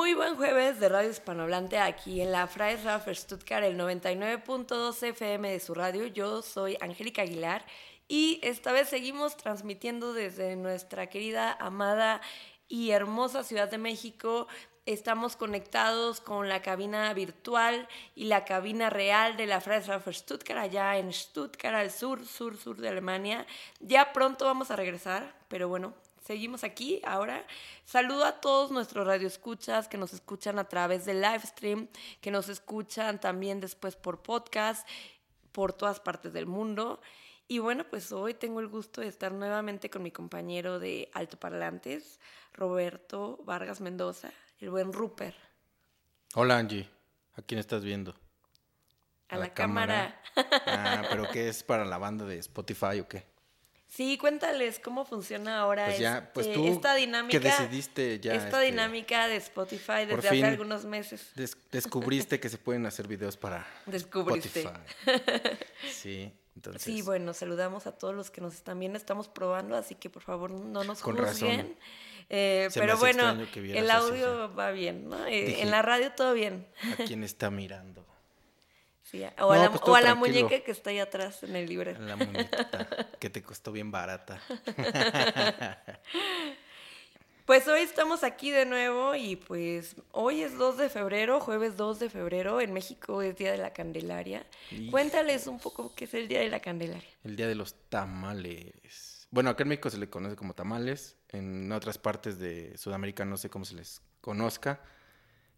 Muy buen jueves de Radio Hispanohablante aquí en la Freiesrafer Stuttgart, el 99.2 FM de su radio. Yo soy Angélica Aguilar y esta vez seguimos transmitiendo desde nuestra querida, amada y hermosa Ciudad de México. Estamos conectados con la cabina virtual y la cabina real de la Freiesrafer Stuttgart, allá en Stuttgart, al sur, sur, sur de Alemania. Ya pronto vamos a regresar, pero bueno, seguimos aquí ahora. Saludo a todos nuestros radioescuchas que nos escuchan a través del live stream, que nos escuchan también después por podcast, por todas partes del mundo. Y bueno, pues hoy tengo el gusto de estar nuevamente con mi compañero de altoparlantes, Roberto Vargas Mendoza, el buen Rupert. Hola Angie, ¿a quién estás viendo? A, la, cámara. cámara. Ah, pero ¿qué es para la banda de Spotify o qué? Sí, cuéntales cómo funciona ahora Pues ya, pues este- tú esta dinámica. que decidiste ya, Esta este, dinámica de Spotify desde hace algunos meses. Des- descubriste que se pueden hacer videos para Descubriste. Spotify. Sí, entonces. Sí, bueno, saludamos a todos los que nos están viendo. Estamos probando, así que por favor no nos Con juzguen. razón. Eh, Se me pero bueno, el audio va bien, ¿no? Eh, Dije- en la radio todo bien. ¿A quién está mirando? Sí, o a No, la, pues o a la tranquilo. muñeca que está ahí atrás en el libre. A la muñequita que te costó bien barata. Pues hoy estamos aquí de nuevo y pues hoy es 2 de febrero, jueves 2 de febrero. En México es Día de la Candelaria. Híjole. Cuéntales un poco qué es el Día de la Candelaria. El día de los tamales. Bueno, acá en México se le conoce como tamales. En otras partes de Sudamérica no sé cómo se les conozca.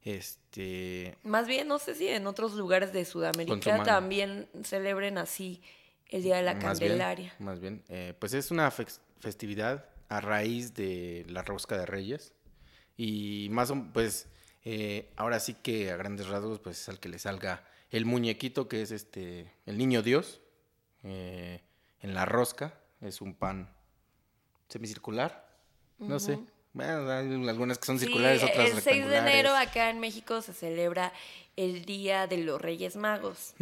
Este. Más bien, no sé si en otros lugares de Sudamérica también celebren así el Día de la Más bien, Candelaria. Más bien, eh, pues es una festividad a raíz de la rosca de Reyes. Y más o pues eh, ahora sí que a grandes rasgos, pues es al que le salga el muñequito que es este, el niño Dios, eh, en la rosca. Es un pan semicircular, no sé. Bueno, hay algunas que son Sí, circulares, otras el 6 de enero acá en México se celebra el Día de los Reyes Magos.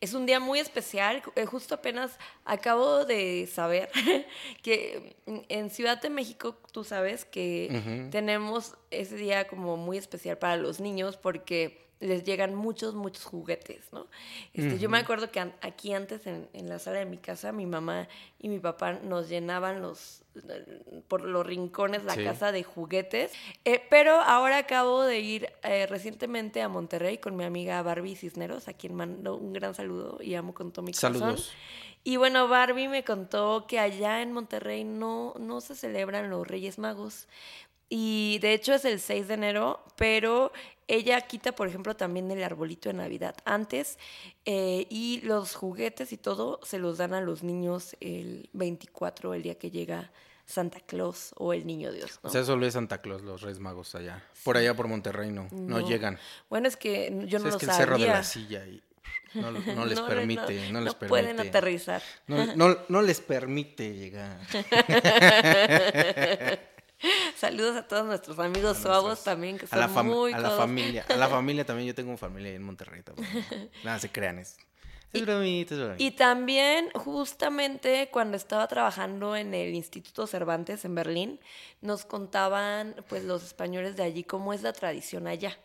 Es un día muy especial. eh, Justo apenas acabo de saber que en Ciudad de México, tú sabes que tenemos ese día como muy especial para los niños porque les llegan muchos, muchos juguetes, ¿no? Este, Yo me acuerdo que aquí antes en, en la sala de mi casa, mi mamá y mi papá nos llenaban los por los rincones la Sí. casa de juguetes. Eh, pero ahora acabo de ir eh, recientemente a Monterrey con mi amiga Barbie Cisneros, a quien mando un gran saludo y amo con todo mi corazón. Saludos. Y bueno, Barbie me contó que allá en Monterrey no, no se celebran los Reyes Magos. Y de hecho es el 6 de enero, pero ella quita, por ejemplo, también el arbolito de Navidad antes eh, y los juguetes y todo se los dan a los niños el 24, el día que llega Santa Claus o el Niño Dios. ¿no? O sea, solo es Santa Claus, los Reyes Magos allá. Por allá por Monterrey no, no, No. llegan. Bueno, es que yo O no sea, lo es que el sabía. cerro de la silla y no, no les No, permite, no, les permite. pueden aterrizar. No, no- no les permite llegar. Saludos a todos nuestros amigos suavos también, que a la, son muy a la familia, a la familia también, yo tengo una familia ahí en Monterrey también. Nada, se crean, es, es bromita, es bromita. Y también, justamente cuando estaba trabajando en el Instituto Cervantes en Berlín, nos contaban pues los españoles de allí cómo es la tradición allá.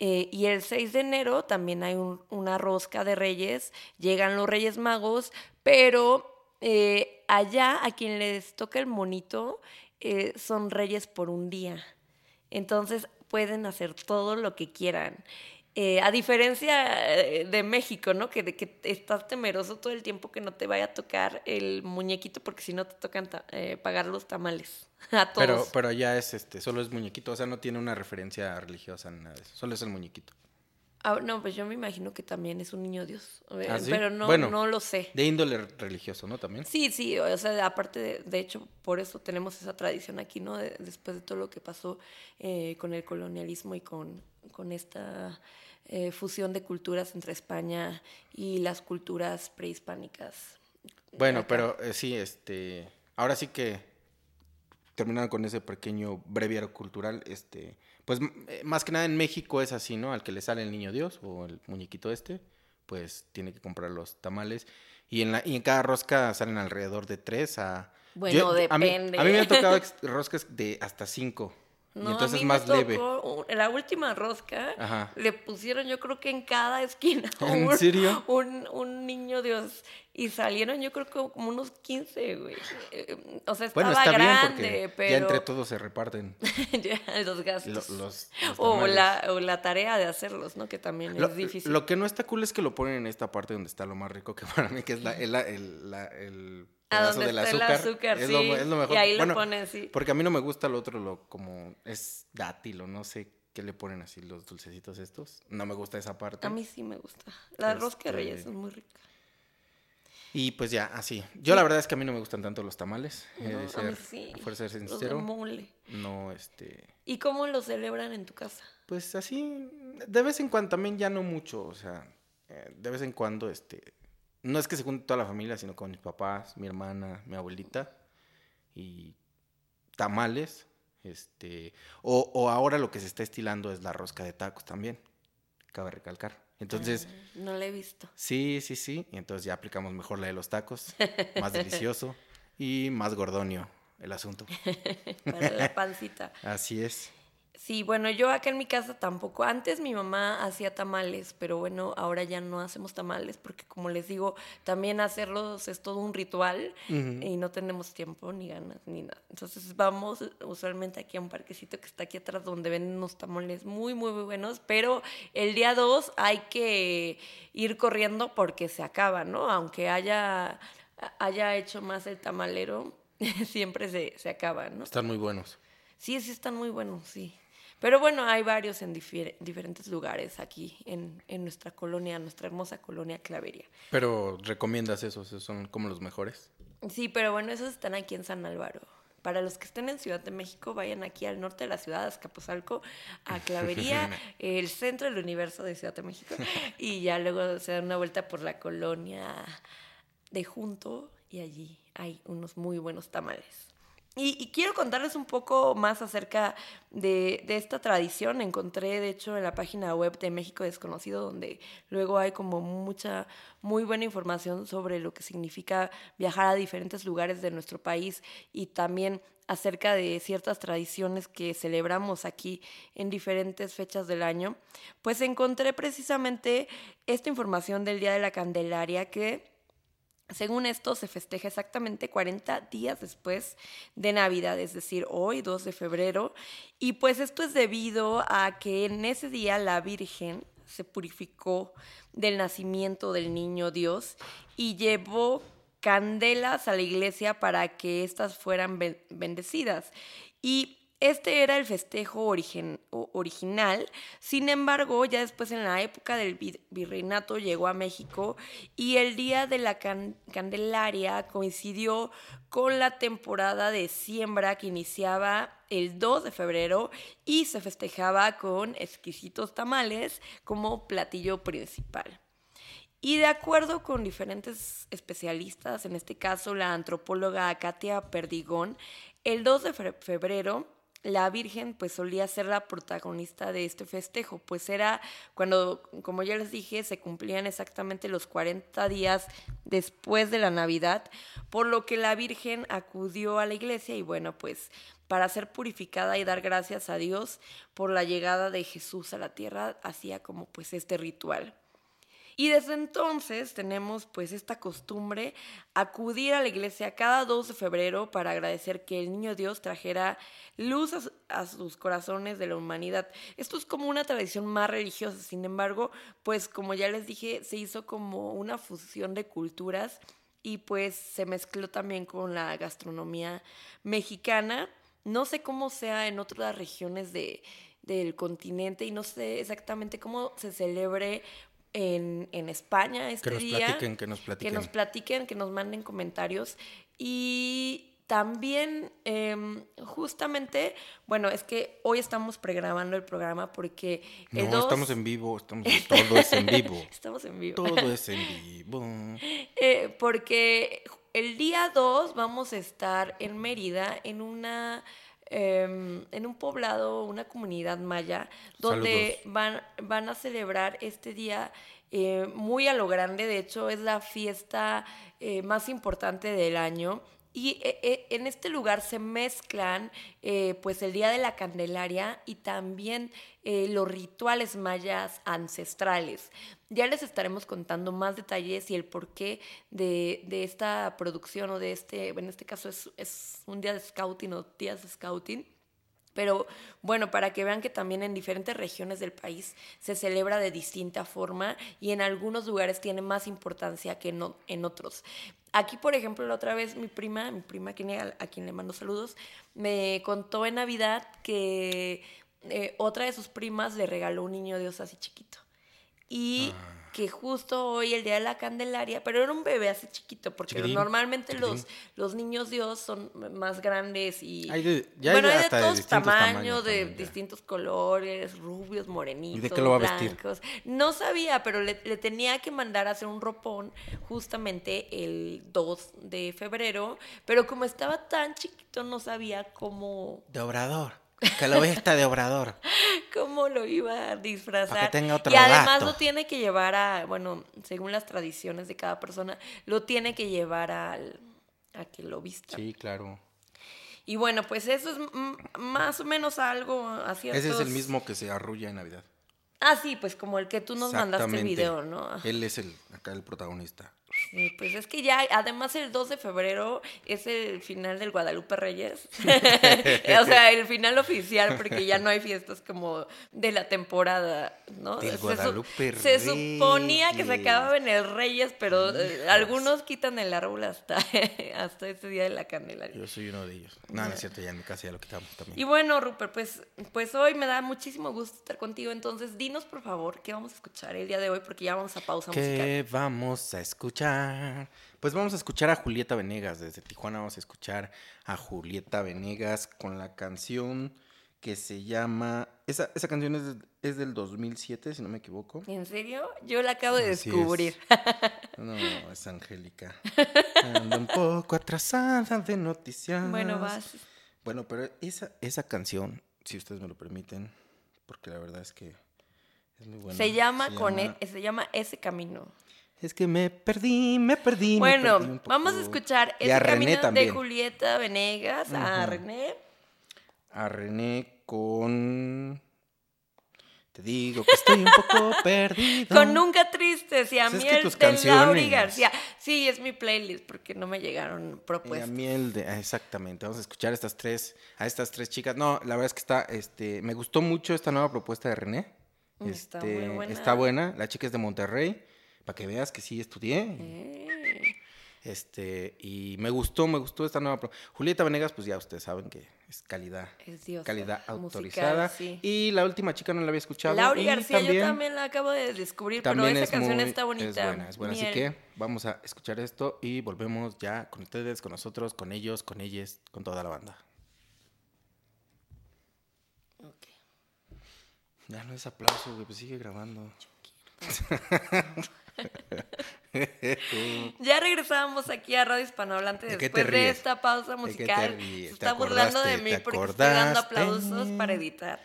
Eh, y el 6 de enero también hay un- una rosca de reyes, llegan los reyes magos, pero eh, allá a quien les toca el monito eh, son reyes por un día. Entonces pueden hacer todo lo que quieran. Eh, a diferencia eh, de México, ¿no? Que, de que estás temeroso todo el tiempo que no te vaya a tocar el muñequito porque si no te tocan ta- eh, pagar los tamales a todos. Pero, pero ya es este, solo es muñequito, o sea, no tiene una referencia religiosa ni nada de eso, solo es el muñequito. Ah, no, pues yo me imagino que también es un niño Dios, eh, ¿Ah, sí? pero no, Bueno. no lo sé. De índole religioso, ¿no? También. Sí, sí, o sea, aparte de, de hecho, por eso tenemos esa tradición aquí, ¿no? De- después de todo lo que pasó eh, con el colonialismo y con, con esta eh, fusión de culturas entre España y las culturas prehispánicas. Bueno, pero eh, sí, este, ahora sí que terminando con ese pequeño breviario cultural, este, pues eh, más que nada en México es así, ¿no? Al que le sale el niño Dios o el muñequito este, pues tiene que comprar los tamales y en la y en cada rosca salen alrededor de tres a Bueno, a mí- depende. A mí, me han tocado roscas de hasta cinco No, y entonces a mí más me leve. tocó, la última rosca Ajá. le pusieron yo creo que en cada esquina ¿En un, serio? un, un niño Dios y salieron yo creo que como unos 15, güey. Eh, O sea, estaba Bueno, está grande, bien pero ya entre todos se reparten ya, los lo- gastos. los, los o, la, o la tarea de hacerlos, ¿no? Que también Lo, es difícil. lo que no está cool es que lo ponen en esta parte donde está lo más rico que para mí, que es la, el, el, la- el A donde del azúcar. el azúcar, es, sí. lo, es lo mejor. Y ahí Bueno, lo ponen, sí. Porque a mí no me gusta lo otro, lo como es dátil o no sé qué le ponen así los dulcecitos estos. No me gusta esa parte. A mí sí me gusta. La rosca de reyes Este, es muy rica. Y pues ya, así. Yo la verdad es que a mí no me gustan tanto los tamales. No, de a mí sí. por ser Los sincero. mole. No, este. ¿Y cómo lo celebran en tu casa? Pues así, de vez en cuando, también ya no mucho, o sea, eh, de vez en cuando, este, no es que se junte toda la familia, sino con mis papás, mi hermana, mi abuelita, y tamales, este, o, o ahora lo que se está estilando es la rosca de tacos también, cabe recalcar. Entonces, Ah, no la he visto. sí, sí, sí, y entonces ya aplicamos mejor la de los tacos, más delicioso y más gordonio el asunto. Para la pancita. Así es. Sí, bueno, yo acá en mi casa tampoco. Antes mi mamá hacía tamales, pero bueno, ahora ya no hacemos tamales porque como les digo, también hacerlos es todo un ritual y no tenemos tiempo ni ganas ni nada. Entonces vamos usualmente aquí a un parquecito que está aquí atrás donde venden unos tamales muy, muy, muy buenos, pero el día 2 hay que ir corriendo porque se acaba, ¿no? Aunque haya, haya hecho más el tamalero, siempre se, se acaba, ¿no? Están muy buenos. Sí, sí están muy buenos, sí. Pero bueno, hay varios en diferentes lugares aquí en, en nuestra colonia, nuestra hermosa colonia Claveria. Pero recomiendas esos, esos son como los mejores. Sí, pero bueno, esos están aquí en San Álvaro. Para los que estén en Ciudad de México, vayan aquí al norte de la ciudad, a Azcapotzalco, a Clavería, el centro del universo de Ciudad de México, y ya luego se dan una vuelta por la colonia de Junto y allí hay unos muy buenos tamales. Y, quiero contarles un poco más acerca de, de esta tradición. Encontré, de hecho, en la página web de México Desconocido, donde luego hay como mucha, muy buena información sobre lo que significa viajar a diferentes lugares de nuestro país y también acerca de ciertas tradiciones que celebramos aquí en diferentes fechas del año, pues encontré precisamente esta información del Día de la Candelaria que según esto, se festeja exactamente 40 días después de Navidad, es decir, hoy, 2 de febrero. Y pues esto es debido a que en ese día la Virgen se purificó del nacimiento del niño Dios y llevó candelas a la iglesia para que éstas fueran ben- bendecidas. Y este era el festejo origen- original, sin embargo, ya después en la época del vi- virreinato llegó a México y el día de la can- Candelaria coincidió con la temporada de siembra que iniciaba el 2 de febrero y se festejaba con exquisitos tamales como platillo principal. Y de acuerdo con diferentes especialistas, en este caso la antropóloga Katia Perdigón, el 2 de fe- febrero la Virgen pues solía ser la protagonista de este festejo, pues era cuando, como ya les dije, se cumplían exactamente los 40 días después de la Navidad, por lo que la Virgen acudió a la iglesia y bueno, pues para ser purificada y dar gracias a Dios por la llegada de Jesús a la tierra, hacía como pues este ritual. Y desde entonces tenemos pues esta costumbre acudir a la iglesia cada 2 de febrero para agradecer que el niño Dios trajera luz a, su- a sus corazones de la humanidad. Esto es como una tradición más religiosa, sin embargo, pues como ya les dije, se hizo como una fusión de culturas y pues se mezcló también con la gastronomía mexicana. No sé cómo sea en otras regiones de, del continente y no sé exactamente cómo se celebre en, en España este Que nos día. platiquen, que nos platiquen. Que nos platiquen, que nos manden comentarios. Y también, em, justamente, bueno, es que hoy estamos pregrabando el programa porque el No, 2 estamos en vivo, estamos todo es en vivo. Estamos en vivo. Todo es en vivo. Eh, porque el día 2 vamos a estar en Mérida en una em, en un poblado, una comunidad maya, donde van, van a celebrar este día eh, muy a lo grande. De hecho, es la fiesta eh, más importante del año. Y eh, eh, en este lugar se mezclan eh, pues el Día de la Candelaria y también los rituales mayas ancestrales. Ya les estaremos contando más detalles y el porqué de, de esta producción o de este, en este caso es, es un día de scouting o días de scouting pero bueno, para que vean que también en diferentes regiones del país se celebra de distinta forma y en algunos lugares tiene más importancia que en otros. Aquí, por ejemplo, la otra vez mi prima, mi prima a quien le mando saludos, me contó en Navidad que eh, otra de sus primas le regaló un niño Dios así chiquito. Y ah que justo hoy, el día de la Candelaria, pero era un bebé así chiquito, porque normalmente los, los niños Dios son más grandes y. Hay de, ya bueno, hay de, todos tamaños, de distintos colores, rubios, morenitos. ¿Y de qué lo va a vestir? No sabía, pero le, le, tenía que mandar a hacer un ropón justamente el 2 de febrero, pero como estaba tan chiquito, no sabía cómo. De obrador. Que lo está de obrador. ¿Cómo lo iba a disfrazar? y además lo tiene que llevar a, bueno, según las tradiciones de cada persona, lo tiene que llevar al, a que lo vista. Sí, claro. Y bueno, pues eso es más o menos algo así. Ese es el mismo que se arrulla en Navidad. Ah, sí, pues como el que tú nos mandaste el video, ¿no? Él es el, acá el protagonista. Sí, pues es que ya, además el 2 de febrero es el final del Guadalupe Reyes. o sea, el final oficial, porque ya no hay fiestas como de la temporada, ¿no? Del Guadalupe Reyes. Se suponía que se acababa en el Reyes, pero eh, algunos quitan el árbol hasta, hasta ese día de la Candelaria. Yo soy uno de ellos. No, no es cierto, ya en mi casa ya lo quitamos también. Y bueno, Rupert, pues, pues hoy me da muchísimo gusto estar contigo. Entonces, dinos por favor qué vamos a escuchar el día de hoy, porque ya vamos a pausa ¿Qué vamos a escuchar? Pues vamos a escuchar a Julieta Venegas. Desde Tijuana vamos a escuchar a Julieta Venegas con la canción que se llama... Esa, esa canción es, es, del 2007, si no me equivoco. ¿En serio? Yo la acabo de descubrir. No, es Angélica. Ando un poco atrasada de noticias. Bueno, vas. Bueno, pero esa, esa canción, si ustedes me lo permiten, porque la verdad es que es muy buena. Se llama, con e, se llama Ese Camino. Es que me perdí, me perdí. Bueno, vamos a escuchar ese camino de Julieta Venegas a René. A René con. Te digo que estoy un poco perdido. Con Nunca Tristes y a pues Miel de Lauri García. Sí, es mi playlist porque no me llegaron propuestas. Y a Miel de. Ah, exactamente. Vamos a escuchar a estas tres, a estas tres chicas. No, la verdad es que está. Este, me gustó mucho esta nueva propuesta de René. está muy este, buena. Está buena. La chica es de Monterrey para que veas que sí estudié. Eh. Este, y me gustó, me gustó esta nueva. Julieta Venegas, pues ya ustedes saben que es calidad. Es Dios, calidad autorizada. Y la última chica no la había escuchado. Laura García, yo también la acabo de descubrir, pero esa canción está bonita. Es buena, es buena. Así que vamos a escuchar esto y volvemos ya con ustedes, con nosotros, con ellos, con ellas, con toda la banda. Ok. Ya no es aplauso, güey, pues sigue grabando. ya regresamos aquí a Radio Hispanohablante después de, esta pausa musical. Se está burlando de mí porque estoy dando aplausos para editar.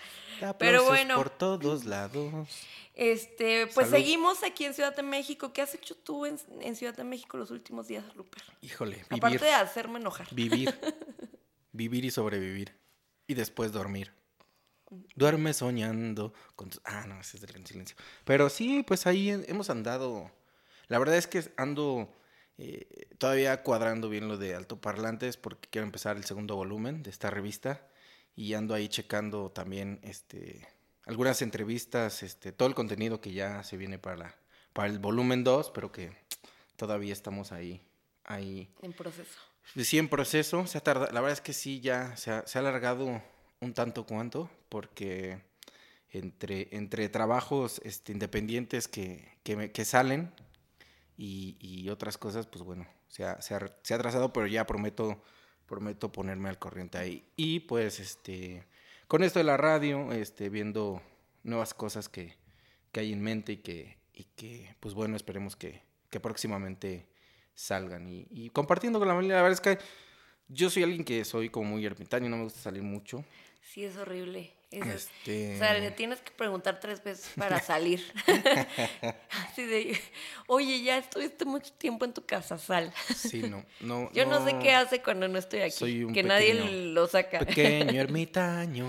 Pero bueno. Por todos lados. Este, pues seguimos aquí en Ciudad de México. ¿Qué has hecho tú en, Ciudad de México los últimos días, Rupert? Híjole, vivir. Aparte de hacerme enojar. Vivir. vivir y sobrevivir. Y después dormir. Duerme soñando con Ah, no, ese es del gran silencio. Pero sí, pues ahí hemos andado. La verdad es que ando eh, todavía cuadrando bien lo de altoparlantes porque quiero empezar el segundo volumen de esta revista y ando ahí checando también este algunas entrevistas, este todo el contenido que ya se viene para para el volumen 2, pero que todavía estamos ahí ahí en proceso. Sí, en proceso, se ha tardado, la verdad es que sí ya se ha, se ha alargado un tanto cuanto, porque entre, entre trabajos este, independientes que, que, salen y, otras cosas, pues bueno, se ha, se, ha, se ha atrasado, pero ya prometo, prometo ponerme al corriente ahí. Y pues este, con esto de la radio, este, viendo nuevas cosas que, que hay en mente y que, y que pues bueno, esperemos que, que próximamente salgan y, y, compartiendo con la familia. La verdad es que yo soy alguien que soy como muy ermitaño, no me gusta salir mucho. Sí, es horrible. Este... O sea, le tienes que preguntar tres veces para salir. Así de, oye, ya estuviste mucho tiempo en tu casa, sal. Sí, no, no. Yo no, sé qué hace cuando no estoy aquí. Soy un que nadie pequeño- lo saca. Pequeño ermitaño.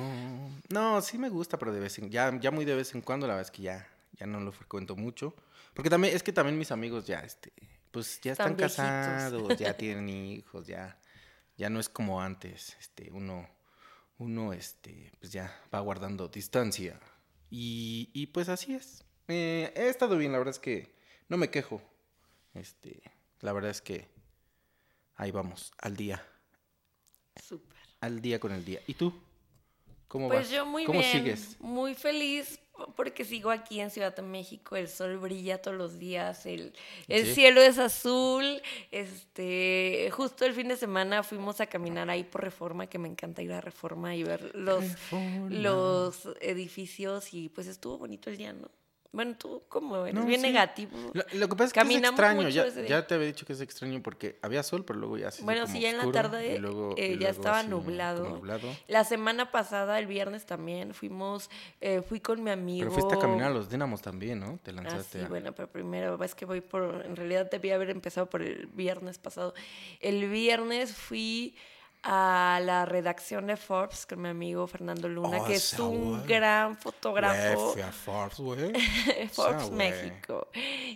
No, sí me gusta, pero de vez en ya, ya muy de vez en cuando, la verdad es que ya, ya no lo frecuento mucho. Porque también, es que también mis amigos ya, este, pues ya Están están, casados, ya tienen hijos, ya, ya no es como antes, este, uno, uno, este, pues ya va guardando distancia. Y, y pues así es. Eh, he estado bien, la verdad es que no me quejo. Este, la verdad es que ahí vamos, al día Súper. al día con el día. ¿Y tú? ¿Cómo Pues vas? yo muy ¿Cómo bien. sigues? Muy feliz porque sigo aquí en Ciudad de México. El sol brilla todos los días. El, el Sí. cielo es azul. Este, justo el fin de semana fuimos a caminar ahí por Reforma, que me encanta ir a Reforma y ver los, Reforma. los edificios y pues estuvo bonito el día, ¿no? Bueno, tú como eres No, bien sí. negativo. Lo, lo que pasa es que Caminamos es extraño. Ya, te había dicho que es extraño porque había sol, pero luego ya se Bueno, sí, ya en la tarde luego- eh, ya estaba nublado. nublado. La semana pasada, el viernes también, fuimos, eh, fui con mi amigo. Pero fuiste a caminar a los Dínamos también, ¿no? Te Ah, lanzaste. sí, a- bueno, pero primero, es que voy por, en realidad debía haber empezado por el viernes pasado. El viernes fui a la redacción de Forbes con mi amigo Fernando Luna, Oh, que es un gran fotógrafo. A Forbes, güey. Forbes. México.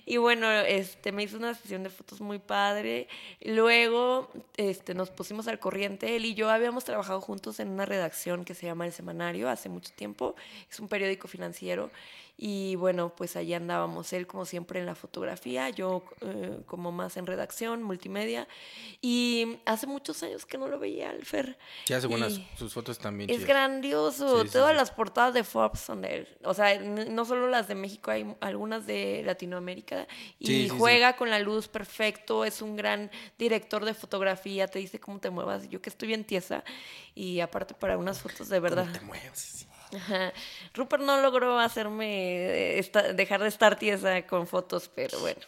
Y bueno, este me hizo una sesión de fotos muy padre. Luego, este, nos pusimos al corriente. Él y yo habíamos trabajado juntos en una redacción que se llama El Semanario hace mucho tiempo. Es un periódico financiero. Y bueno, pues allí andábamos. Él como siempre en la fotografía, yo eh, como más en redacción, multimedia. Y hace muchos años que no lo veía, Alfer. Sí, hace buenas. Sus fotos también es grandioso. Sí, Todas sí. las portadas de Forbes son de él. O sea, no solo las de México, hay algunas de Latinoamérica. Y juega con la luz perfecto. Es un gran director de fotografía. Te dice cómo te muevas. Yo que estoy bien tiesa. Y aparte para unas fotos de verdad. te mueves? Ajá. Rupert no logró hacerme eh, esta- dejar de estar tiesa con fotos, pero bueno.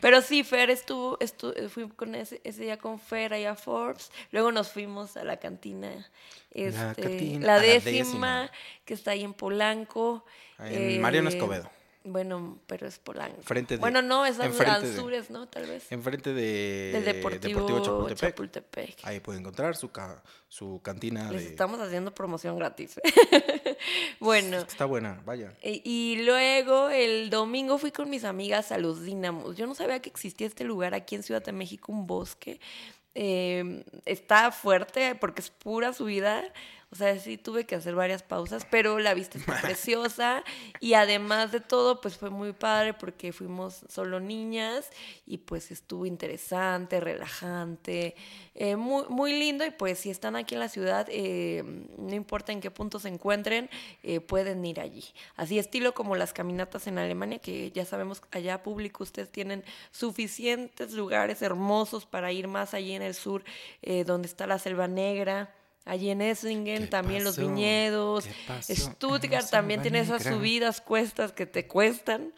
Pero sí, Fer estuvo, estu- fui con ese, ese día con Fer allá a Forbes. Luego nos fuimos a la cantina. La este, cantina, la décima, que está ahí en Polanco. En Mariano Eh, Escobedo. Bueno, pero es Polanco. Frente de- bueno, no, es al, enfrente al de- sur, es, ¿no? Tal vez. Enfrente de Del Deportivo, Chapultepec. Chapultepec. Ahí puede encontrar su, ca- su cantina Les de... estamos haciendo promoción gratis. bueno. Está buena, vaya. E- Y luego el domingo fui con mis amigas a los Dínamos. Yo no sabía que existía este lugar aquí en Ciudad de México, un bosque. Eh, está fuerte porque es pura subida. O sea, sí tuve que hacer varias pausas, pero la vista está preciosa. Y además de todo, pues fue muy padre porque fuimos solo niñas y pues estuvo interesante, relajante, eh, muy, muy lindo. Y pues si están aquí en la ciudad, eh, no importa en qué punto se encuentren, eh, pueden ir allí. Así estilo como las caminatas en Alemania, que ya sabemos allá público, ustedes tienen suficientes lugares hermosos para ir más allí en el sur, eh, donde está la selva negra. Allí en Essingen ¿Qué también los pasó? viñedos. ¿Qué pasó en la Stuttgart también tiene esas subidas, cuestas que te cuestan.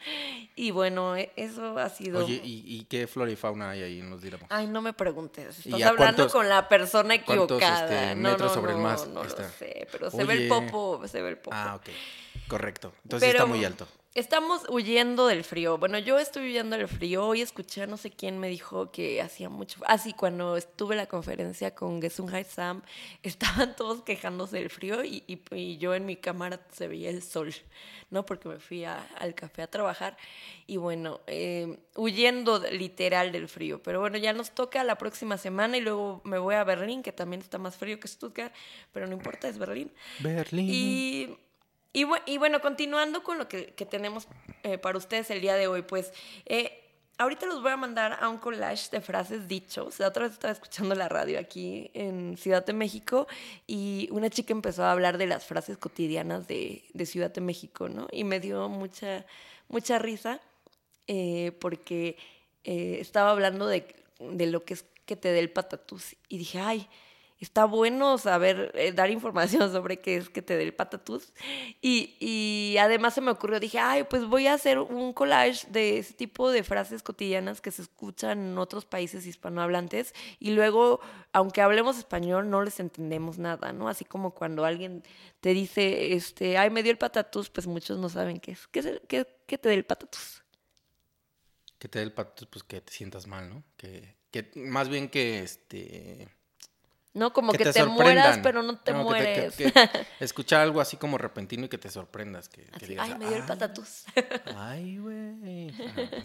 Y bueno, e- eso ha sido... Oye, ¿y, y qué flora y fauna hay ahí en los Dínamos? Ay, no me preguntes. ¿Y Estás hablando cuántos- con la persona cuántos, equivocada. este, no, no, sobre el no, mar no lo sé, pero se ve el Oye. popo, se ve el popo. Ah, ok. Correcto. Entonces sí está muy alto. Estamos huyendo del frío. Bueno, yo estoy huyendo del frío. Hoy escuché a no sé quién me dijo que hacía mucho. Ah, sí, cuando estuve en la conferencia con Gesundheit Sam, estaban todos quejándose del frío y, y- y yo en mi cámara se veía el sol, ¿no? Porque me fui a- al café a trabajar. Y bueno, eh, huyendo literal del frío. Pero bueno, ya nos toca la próxima semana y luego me voy a Berlín, que también está más frío que Stuttgart, pero no importa, es Berlín. Berlín. Y, y, bu- y bueno, continuando con lo que, tenemos eh, para ustedes el día de hoy, pues eh, ahorita los voy a mandar a un collage de frases dichos. La otra vez estaba escuchando la radio aquí en Ciudad de México y una chica empezó a hablar de las frases cotidianas de, de Ciudad de México, ¿no? Y me dio mucha, mucha risa eh, porque estaba hablando de, de lo que es que te dé el patatús y dije, ay, está bueno saber, eh, dar información sobre qué es que te dé el patatús. Y, y además se me ocurrió, dije, ay, pues voy a hacer un collage de ese tipo de frases cotidianas que se escuchan en otros países hispanohablantes y luego, aunque hablemos español, no les entendemos nada, ¿no? Así como cuando alguien te dice, este, ay, me dio el patatús, pues muchos no saben qué es. ¿Qué, es qué- te dé el patatús? Que te dé el pato, pues que te sientas mal, ¿no? Que, que más bien que este. No, como que, te, mueras, pero no te mueres. que- que escuchar algo así como repentino y que te sorprendas. Que, Así, digas, ay, me dio el "Ah, patatús. Ay, güey.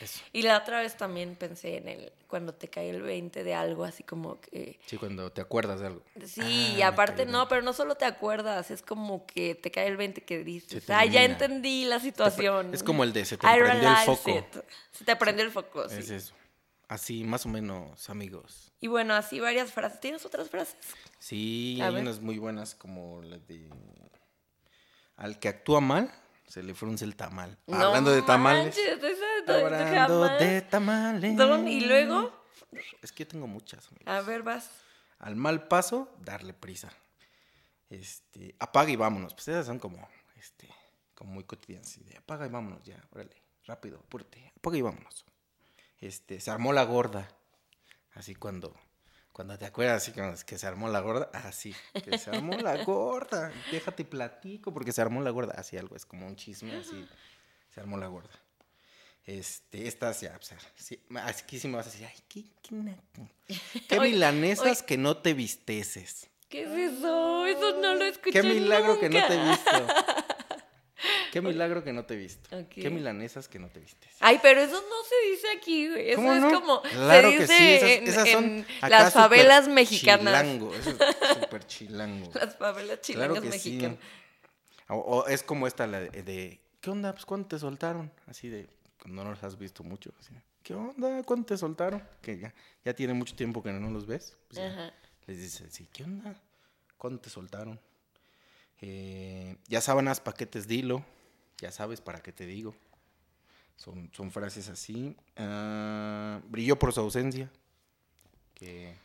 Eso. Y la otra vez también pensé en el cuando te cae el 20 de algo, así como que... Sí, cuando te acuerdas de algo. Sí, Ah, y me aparte no, pero no solo te acuerdas, es como que te cae el 20 que dices, ya entendí la situación. Es como el de se te I prendió el foco. it. Se te prendió el foco, sí. Es eso. Así, más o menos, amigos. Y bueno, así varias frases. ¿Tienes otras frases? Sí, A hay ver. unas muy buenas como la de... Al que actúa mal, se le frunce el tamal. No Hablando de tamales. manches, esa no- Hablando jamás. de tamales. Don, y luego, Es que yo tengo muchas. amigos. a ver, vas. Al mal paso, darle prisa. Este, apaga y vámonos. Pues esas son como, este, como muy cotidianas. así de apaga y vámonos ya, órale, rápido, apúrate, apaga y vámonos. Este, se armó la gorda. Así cuando, cuando te acuerdas así como que se armó la gorda, así, que se armó la gorda. Déjate platico porque se armó la gorda. Así algo, es como un chisme, así, se armó la gorda. Este, estas ya, sí, aquí sí me vas a decir, ay, qué, qué, qué milanesas que no te visteces. ¿Qué es eso? Eso no lo escuché Qué milagro que no te he visto. Qué milagro que no te he visto. Ok. Qué milanesas que no te vistes. Ay, pero eso no se dice aquí, güey. Eso ¿Cómo es no? como Claro se que dice sí, esas, son en las favelas mexicanas. Chilango, eso es súper chilango. Las favelas chilangas Claro que sí. mexicanas. O, o es como esta la de, de, ¿qué onda? Pues ¿cuándo te soltaron? Así de, cuando no los has visto mucho. Así, ¿Qué onda? ¿Cuándo te soltaron? Que ya, ya tiene mucho tiempo que no los ves. pues Ajá. les dices así, ¿qué onda? ¿Cuándo te soltaron? Eh, ya sábanas, paquetes, dilo. Ya sabes para qué te digo. Son, son frases así. Ah, brilló por su ausencia. Que,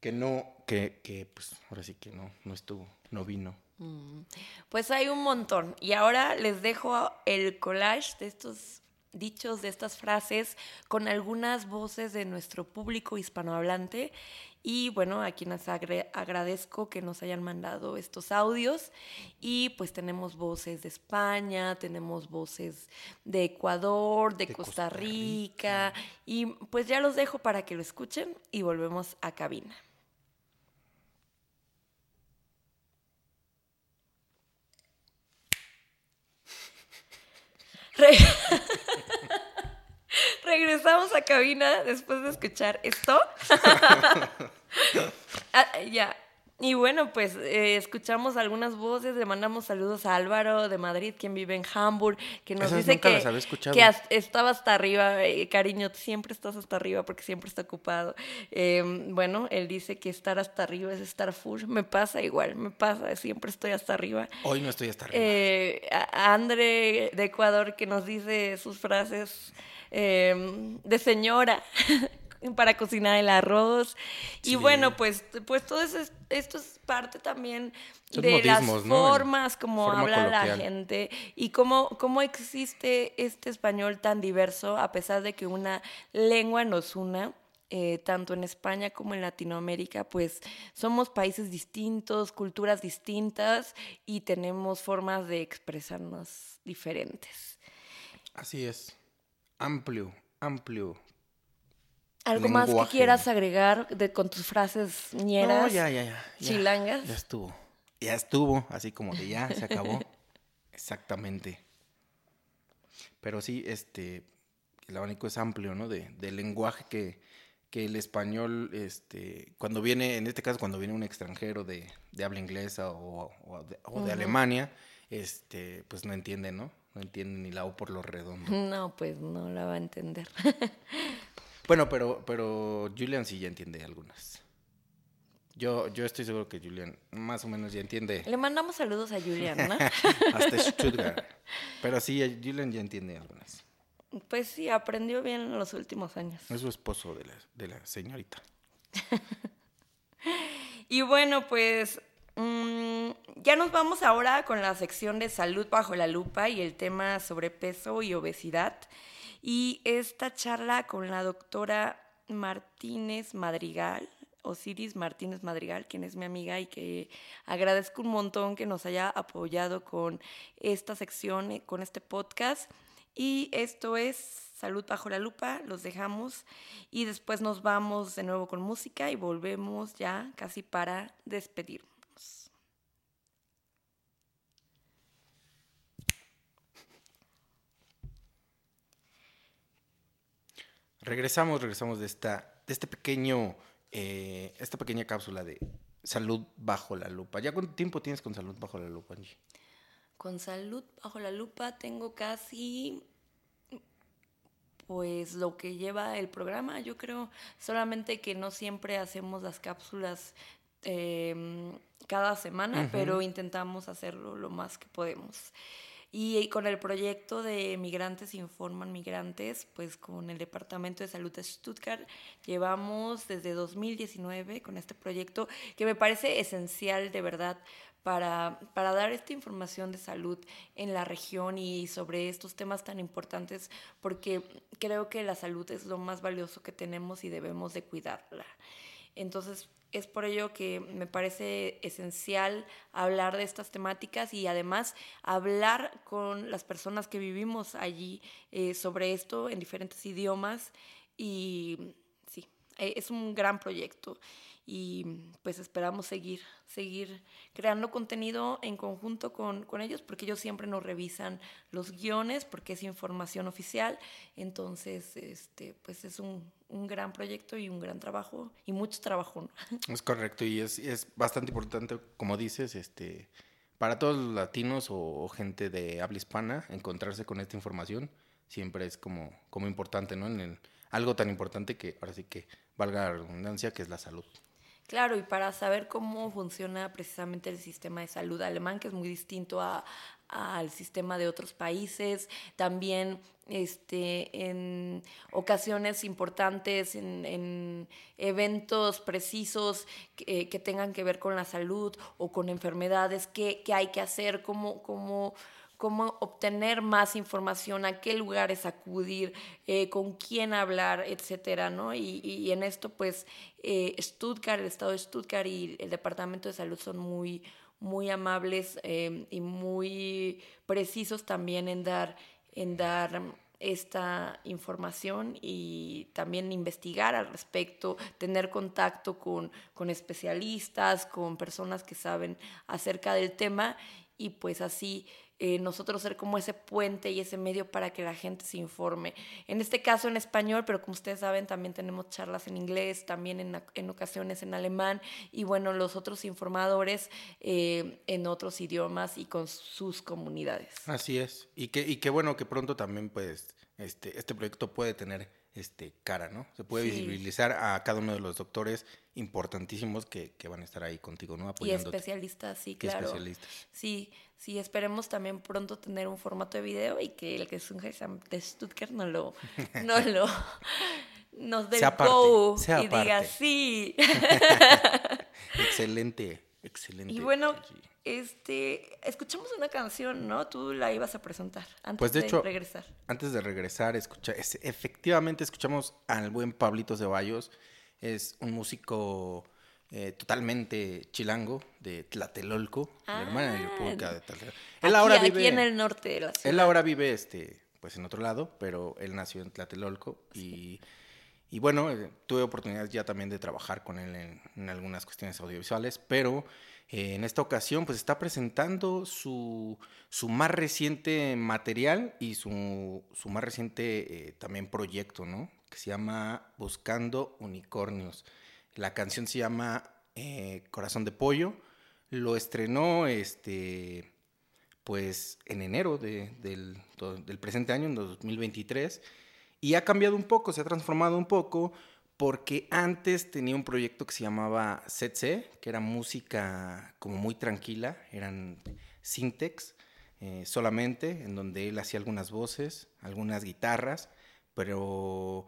que no, que, que pues ahora sí que no, no estuvo, no vino. Mm, Pues hay un montón. Y ahora les dejo el collage de estos dichos, de estas frases, con algunas voces de nuestro público hispanohablante. Y bueno, a quienes agradezco que nos hayan mandado estos audios. Y pues tenemos voces de España, tenemos voces de Ecuador, de, De Costa, Costa Rica. Y pues ya los dejo para que lo escuchen y volvemos a cabina. Re- Regresamos a cabina después de escuchar esto. Ah, ya. Y bueno, pues eh, escuchamos algunas voces, le mandamos saludos a Álvaro de Madrid, quien vive en Hamburg, que nos Esas dice nunca que, las había escuchado. que estaba hasta arriba, eh, cariño, siempre estás hasta arriba porque siempre está ocupado. Eh, bueno, él dice que estar hasta arriba es estar full, me pasa igual, me pasa, siempre estoy hasta arriba. Hoy no estoy hasta arriba. Eh, a- a Andre de Ecuador que nos dice sus frases eh, de señora para cocinar el arroz. Y bueno, pues, pues todo eso esto es parte también Son de las formas como forma habla la gente y cómo, cómo existe este español tan diverso a pesar de que una lengua nos una. eh, tanto en España como en Latinoamérica, pues somos países distintos, culturas distintas y tenemos formas de expresarnos diferentes. Así es. Amplio, amplio. ¿Algo más que quieras agregar de, con tus frases ñeras? No, ya, ya, ya. ya. chilangas. Ya estuvo. Ya estuvo, así como de ya, se acabó. Exactamente. Pero sí, este, el abanico es amplio, ¿no? De, del lenguaje que, que el español, este, cuando viene, en este caso, cuando viene un extranjero de, de habla inglesa o, o de, o de Ujú. Alemania, este, pues no entiende, ¿no? No entiende ni la O por lo redondo. No, pues no la va a entender. Bueno, pero, pero Julian sí ya entiende algunas. Yo, yo estoy seguro que Julian más o menos ya entiende Le mandamos saludos a Julian, ¿no? hasta Stuttgart. Pero sí, Julian ya entiende algunas. Pues sí, aprendió bien en los últimos años. Es su esposo de la, de la señorita. y bueno, pues mm, ya nos vamos ahora con la sección de salud bajo la lupa y el tema sobrepeso y obesidad. Y esta charla con la doctora Martínez Madrigal, Osiris Martínez Madrigal, quien es mi amiga y que agradezco un montón que nos haya apoyado con esta sección, eh, con este podcast. Y esto es Salud bajo la lupa, los dejamos y después nos vamos de nuevo con música y volvemos ya casi para despedirnos. Regresamos, regresamos de esta, de este pequeño, eh, esta pequeña cápsula de salud bajo la lupa. ¿Ya cuánto tiempo tienes con salud bajo la lupa, Angie? Con salud bajo la lupa tengo casi pues lo que lleva el programa, yo creo, solamente que no siempre hacemos las cápsulas em, cada semana, pero intentamos hacerlo lo más que podemos. Y con el proyecto de Migrantes Informan Migrantes, pues con el Departamento de Salud de Stuttgart, llevamos desde 2019 con este proyecto que me parece esencial de verdad para, para, dar esta información de salud en la región y sobre estos temas tan importantes, porque creo que la salud es lo más valioso que tenemos y debemos de cuidarla. Entonces, es por ello que me parece esencial hablar de estas temáticas y además hablar con las personas que vivimos allí eh, sobre esto en diferentes idiomas. Y sí, eh, es un gran proyecto y pues esperamos seguir, seguir creando contenido en conjunto con, con, ellos porque ellos siempre nos revisan los guiones porque es información oficial. Entonces, este, pues es un, un gran proyecto y un gran trabajo y mucho trabajo. Es correcto y es, es, bastante importante, como dices, este, para todos los latinos o, gente de habla hispana encontrarse con esta información siempre es como, como importante, ¿no? En el, algo tan importante que ahora sí que valga la redundancia, que es la salud. Claro, y para saber cómo funciona precisamente el sistema de salud alemán, que es muy distinto al sistema de otros países, también este, en ocasiones importantes, en, eventos precisos que, tengan que ver con la salud o con enfermedades, qué, hay que hacer, cómo, cómo cómo obtener más información, a qué lugares acudir, eh, con quién hablar, etcétera, ¿no? Y, en esto, pues, eh, Stuttgart, el estado de Stuttgart y el departamento de salud son muy, muy amables eh, y muy precisos también en dar, en dar esta información y también investigar al respecto, tener contacto con, con especialistas, con personas que saben acerca del tema y pues así eh, nosotros ser como ese puente y ese medio para que la gente se informe. En este caso en español, pero como ustedes saben, también tenemos charlas en inglés, también en, en ocasiones en alemán y bueno, los otros informadores eh, en otros idiomas y con sus comunidades. Así es. Y que, y qué bueno que pronto también pues este, este proyecto puede tener este, cara, ¿no? Se puede visibilizar a cada uno de los doctores importantísimos que, que, van a estar ahí contigo, ¿no? Y especialistas, sí, claro. Especialistas. Sí, sí, esperemos también pronto tener un formato de video y que el que es un de Stuttgart no lo, no lo, nos dé el go y diga sí. excelente, excelente. Y bueno, este, escuchamos una canción, ¿no? Tú la ibas a presentar antes pues de, de regresar. Antes de regresar, escucha, efectivamente escuchamos al buen Pablito Ceballos. Es un músico eh, totalmente chilango de Tlatelolco, la hermana de República de Tlatelolco. Él aquí, ahora vive, en el norte de la ciudad. Él ahora vive este, pues en otro lado, pero él nació en Tlatelolco y, y bueno, eh, tuve oportunidad ya también de trabajar con él en, en algunas cuestiones audiovisuales, pero eh, en esta ocasión, pues está presentando su, su más reciente material y su, su más reciente eh, también proyecto, ¿no? Que se llama Buscando Unicornios. La canción se llama eh, Corazón de Pollo. Lo estrenó este, pues en enero de, del, presente año, en 2023. Y ha cambiado un poco, se ha transformado un poco porque antes tenía un proyecto que se llamaba Setse, que era música como muy tranquila, eran syntax eh, solamente, en donde él hacía algunas voces, algunas guitarras, pero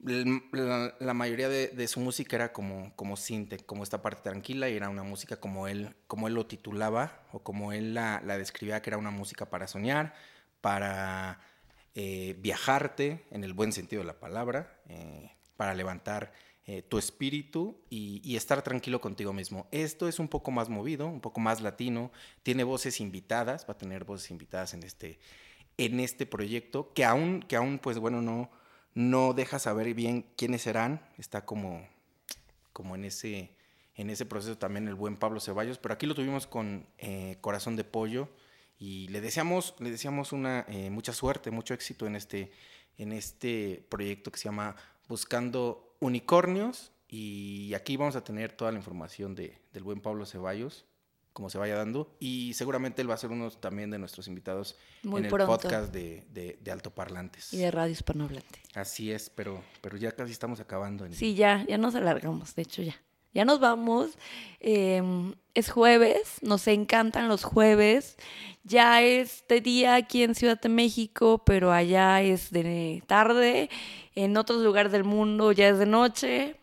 la, mayoría de, su música era como, como cinte, como esta parte tranquila, y era una música como él, como él lo titulaba, o como él la, la describía, que era una música para soñar, para eh, viajarte, en el buen sentido de la palabra, eh, para levantar eh, tu espíritu y, y, estar tranquilo contigo mismo. Esto es un poco más movido, un poco más latino, tiene voces invitadas, va a tener voces invitadas en este, en este proyecto, que aún, que aún, pues bueno, no no deja saber bien quiénes serán, está como, como en, ese, en ese proceso también el buen Pablo Ceballos, pero aquí lo tuvimos con eh, Corazón de Pollo. Y le deseamos, le deseamos una, eh, mucha suerte, mucho éxito en este, en este proyecto que se llama Buscando Unicornios. Y aquí vamos a tener toda la información de, del buen Pablo Ceballos como se vaya dando. Y seguramente él va a ser uno también de nuestros invitados Muy en el podcast de, de, de, Altoparlantes. Y de Radio Hispanohablante. Así es, pero, pero ya casi estamos acabando. En... Sí, ya, ya nos alargamos, de hecho ya. Ya nos vamos. Eh, es jueves, nos encantan los jueves. Ya es de día aquí en Ciudad de México, pero allá es de tarde. En otros lugares del mundo ya es de noche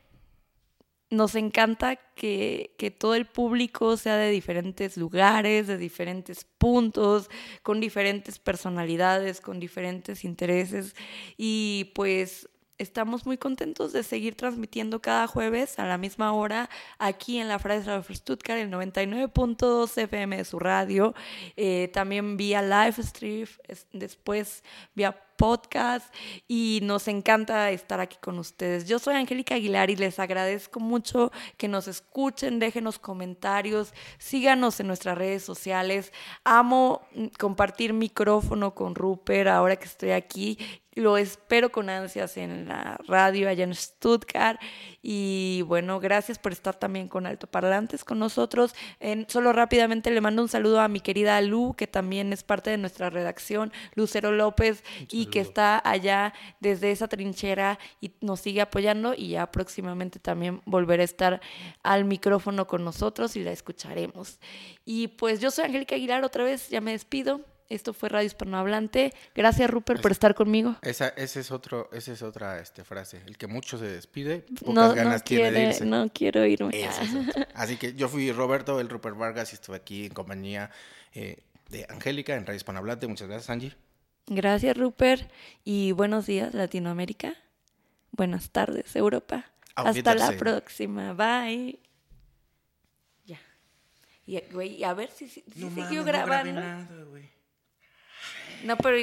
nos encanta que, que, todo el público sea de diferentes lugares, de diferentes puntos, con diferentes personalidades, con diferentes intereses. Y pues estamos muy contentos de seguir transmitiendo cada jueves a la misma hora aquí en la Frase de Stuttgart, el 99.2 FM de su radio, eh, también vía live stream, después vía podcast y nos encanta estar aquí con ustedes. Yo soy Angélica Aguilar y les agradezco mucho que nos escuchen, déjenos comentarios, síganos en nuestras redes sociales. Amo compartir micrófono con Rupert ahora que estoy aquí lo espero con ansias en la radio allá en Stuttgart. Y bueno, gracias por estar también con altoparlantes con nosotros. En, solo rápidamente le mando un saludo a mi querida Lu, que también es parte de nuestra redacción, Lucero López, y que está allá desde esa trinchera y nos sigue apoyando. Y ya próximamente también volverá a estar al micrófono con nosotros y la escucharemos. Y pues yo soy Angélica Aguilar, otra vez ya me despido. Esto fue Radio Hispanohablante. Gracias, Rupert, por estar conmigo. Esa, ese es otro, esa es otra este, frase. El que mucho se despide, pocas no, ganas no quiere, tiene de irse. No quiero irme. Es Así que yo fui Roberto, el Rupert Vargas, y estuve aquí en compañía eh, de Angélica en Radio Hispanohablante. Muchas gracias, Angie. Gracias, Rupert. Y buenos días, Latinoamérica. Buenas tardes, Europa. Hasta la próxima. Bye. Ya. Y, güey, a ver si, si, si no, siguió grabando. No, grabé nada, güey. No, pero